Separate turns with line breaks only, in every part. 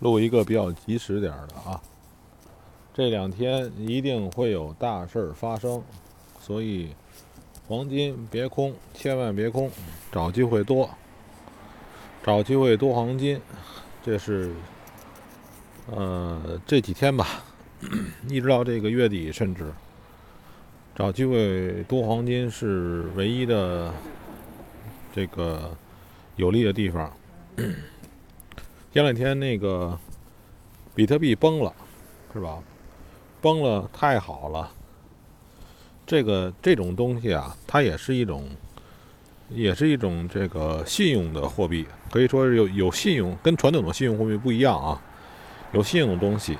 录一个比较及时点的啊。这两天一定会有大事儿发生，所以黄金别空，千万别空，找机会多，找机会多黄金。这是呃这几天吧，一直到这个月底，甚至找机会多黄金是唯一的这个有利的地方。前两天那个比特币崩了，是吧？崩了太好了。这个这种东西啊，它也是一种，也是一种这个信用的货币，可以说是有有信用，跟传统的信用货币不一样啊。有信用的东西，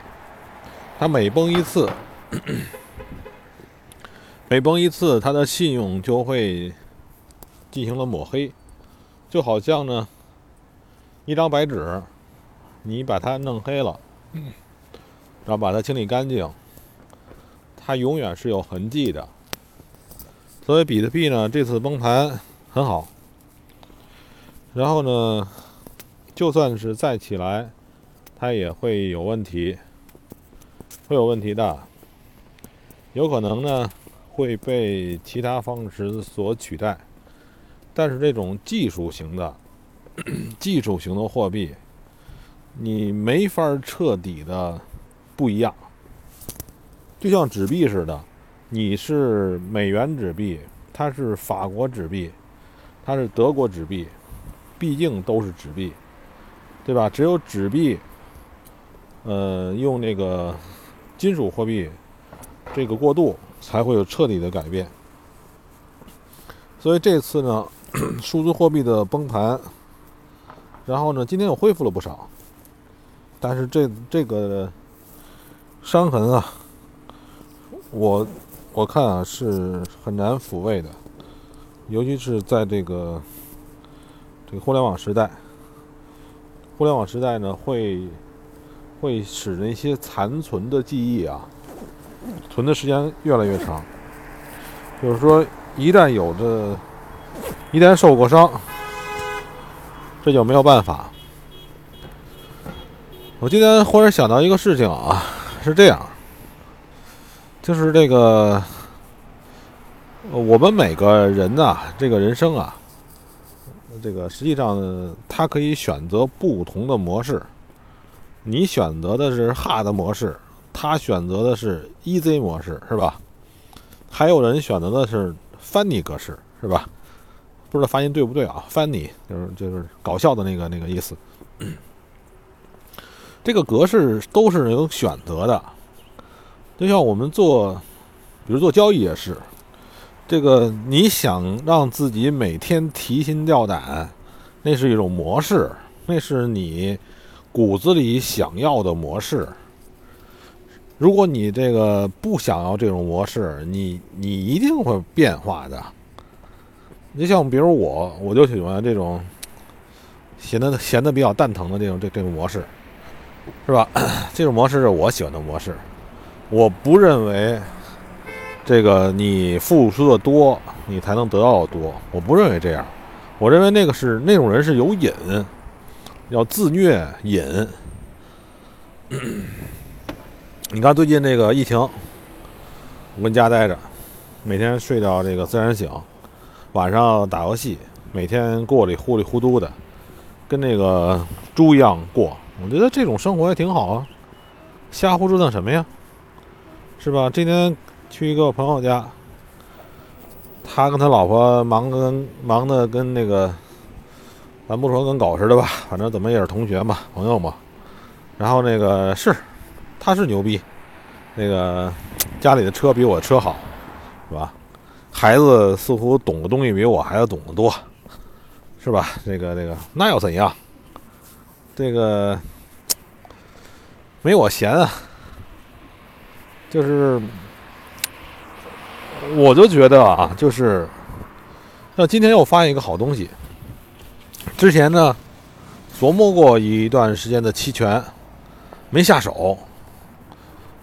它每崩一次，每崩一次，它的信用就会进行了抹黑，就好像呢，一张白纸。你把它弄黑了，然后把它清理干净，它永远是有痕迹的。所以比特币呢，这次崩盘很好。然后呢，就算是再起来，它也会有问题，会有问题的。有可能呢会被其他方式所取代。但是这种技术型的、技术型的货币。你没法彻底的不一样，就像纸币似的，你是美元纸币，它是法国纸币，它是德国纸币，毕竟都是纸币，对吧？只有纸币，呃，用那个金属货币这个过渡，才会有彻底的改变。所以这次呢，数字货币的崩盘，然后呢，今天又恢复了不少。但是这这个伤痕啊，我我看啊是很难抚慰的，尤其是在这个这个互联网时代，互联网时代呢会会使那些残存的记忆啊存的时间越来越长，就是说一旦有的，一旦受过伤，这就没有办法。我今天忽然想到一个事情啊，是这样，就是这个，我们每个人呐，这个人生啊，这个实际上他可以选择不同的模式。你选择的是 hard 模式，他选择的是 easy 模式，是吧？还有人选择的是 funny 格式，是吧？不知道发音对不对啊？funny 就是就是搞笑的那个那个意思。这个格式都是有选择的，就像我们做，比如做交易也是，这个你想让自己每天提心吊胆，那是一种模式，那是你骨子里想要的模式。如果你这个不想要这种模式，你你一定会变化的。你像比如我，我就喜欢这种闲的闲的比较蛋疼的这种这这种模式。是吧？这种模式是我喜欢的模式。我不认为这个你付出的多，你才能得到的多。我不认为这样。我认为那个是那种人是有瘾，要自虐瘾。你看最近这个疫情，我跟家待着，每天睡到这个自然醒，晚上打游戏，每天过里糊里糊涂的，跟那个猪一样过。我觉得这种生活也挺好啊，瞎胡折腾什么呀？是吧？今天去一个朋友家，他跟他老婆忙的跟忙的跟那个，咱不说跟狗似的吧，反正怎么也是同学嘛，朋友嘛。然后那个是，他是牛逼，那个家里的车比我车好，是吧？孩子似乎懂的东西比我孩子懂得多，是吧？那个那个那又怎样？这个没我闲啊，就是，我就觉得啊，就是，那今天又发现一个好东西。之前呢，琢磨过一段时间的期权，没下手，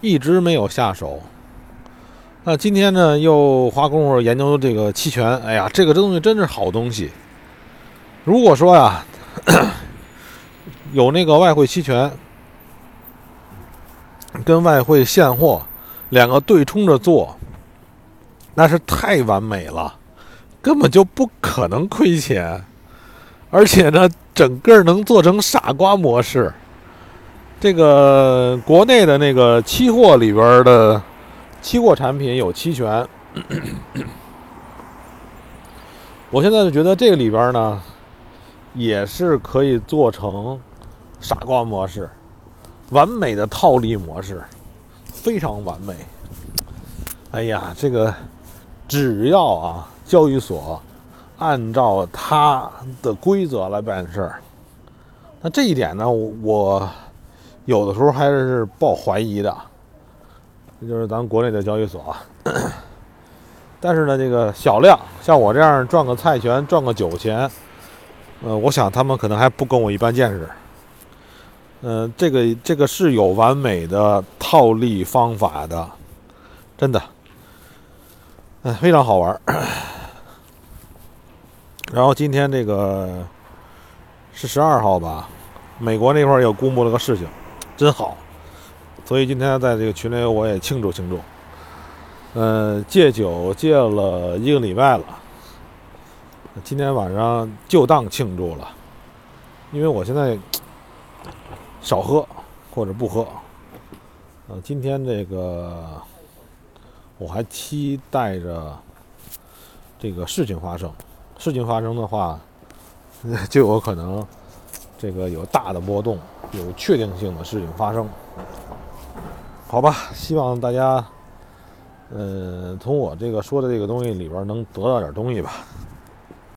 一直没有下手。那今天呢，又花功夫研究这个期权，哎呀，这个这东西真是好东西。如果说呀。有那个外汇期权，跟外汇现货两个对冲着做，那是太完美了，根本就不可能亏钱，而且呢，整个能做成傻瓜模式。这个国内的那个期货里边的期货产品有期权，我现在就觉得这个里边呢，也是可以做成傻瓜模式，完美的套利模式，非常完美。哎呀，这个只要啊，交易所按照它的规则来办事儿，那这一点呢，我。有的时候还是抱怀疑的，这就是咱国内的交易所。但是呢，这个小量像我这样赚个菜钱、赚个酒钱，呃，我想他们可能还不跟我一般见识。嗯，这个这个是有完美的套利方法的，真的，嗯，非常好玩。然后今天这个是十二号吧，美国那块儿又公布了个事情。真好，所以今天在这个群里我也庆祝庆祝。嗯，戒酒戒了一个礼拜了，今天晚上就当庆祝了，因为我现在少喝或者不喝。呃，今天这个我还期待着这个事情发生，事情发生的话，就有可能这个有大的波动。有确定性的事情发生，好吧？希望大家，呃，从我这个说的这个东西里边能得到点东西吧。